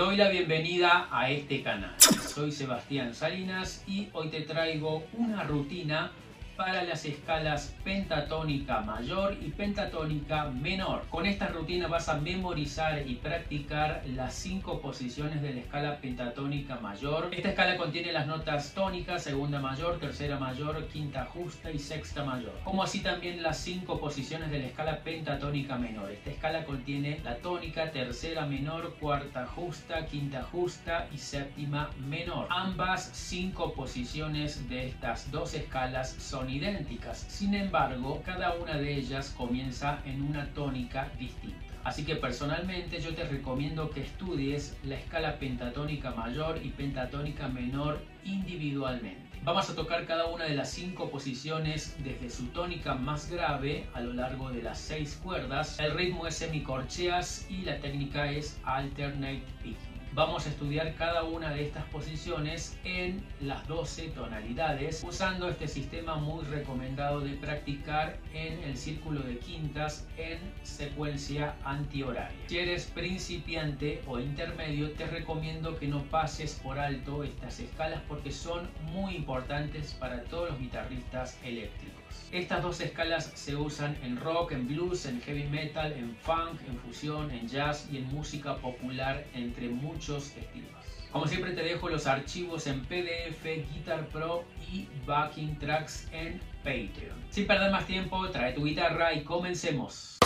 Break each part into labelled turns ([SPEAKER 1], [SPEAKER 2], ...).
[SPEAKER 1] Doy la bienvenida a este canal. Soy Sebastián Salinas y hoy te traigo una rutina para las escalas pentatónica mayor y pentatónica menor. Con esta rutina vas a memorizar y practicar las cinco posiciones de la escala pentatónica mayor. Esta escala contiene las notas tónicas, segunda mayor, tercera mayor, quinta justa y sexta mayor. Como así también las cinco posiciones de la escala pentatónica menor. Esta escala contiene la tónica, tercera menor, cuarta justa, quinta justa y séptima menor. Ambas cinco posiciones de estas dos escalas son idénticas, sin embargo, cada una de ellas comienza en una tónica distinta. Así que personalmente yo te recomiendo que estudies la escala pentatónica mayor y pentatónica menor individualmente. Vamos a tocar cada una de las cinco posiciones desde su tónica más grave a lo largo de las seis cuerdas. El ritmo es semicorcheas y la técnica es alternate picking. Vamos a estudiar cada una de estas posiciones en las 12 tonalidades usando este sistema muy recomendado de practicar en el círculo de quintas en secuencia antihoraria. Si eres principiante o intermedio te recomiendo que no pases por alto estas escalas porque son muy importantes para todos los guitarristas eléctricos. Estas dos escalas se usan en rock, en blues, en heavy metal, en funk, en fusión, en jazz y en música popular, entre muchos estilos. Como siempre te dejo los archivos en PDF, Guitar Pro y backing tracks en Patreon. Sin perder más tiempo, trae tu guitarra y comencemos.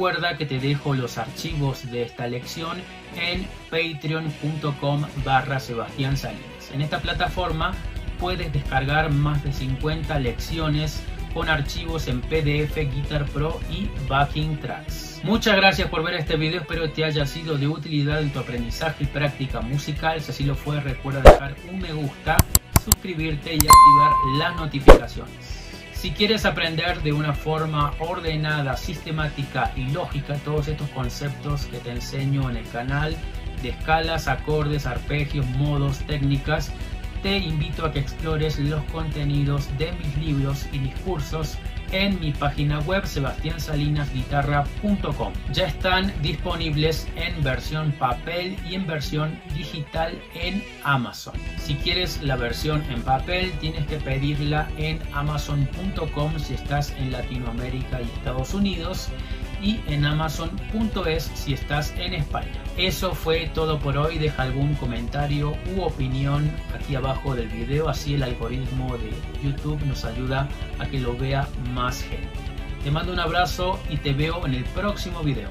[SPEAKER 1] Recuerda que te dejo los archivos de esta lección en patreon.com barra Sebastián Salinas. En esta plataforma puedes descargar más de 50 lecciones con archivos en PDF, Guitar Pro y Backing Tracks. Muchas gracias por ver este video, espero te haya sido de utilidad en tu aprendizaje y práctica musical. Si así lo fue, recuerda dejar un me gusta, suscribirte y activar las notificaciones. Si quieres aprender de una forma ordenada, sistemática y lógica todos estos conceptos que te enseño en el canal de escalas, acordes, arpegios, modos, técnicas, te invito a que explores los contenidos de mis libros y discursos en mi página web sebastiansalinasguitarra.com. Ya están disponibles en versión papel y en versión digital en Amazon. Si quieres la versión en papel, tienes que pedirla en amazon.com si estás en Latinoamérica y Estados Unidos y en amazon.es si estás en España. Eso fue todo por hoy. Deja algún comentario u opinión aquí abajo del video, así el algoritmo de YouTube nos ayuda a que lo vea más gente. Te mando un abrazo y te veo en el próximo video.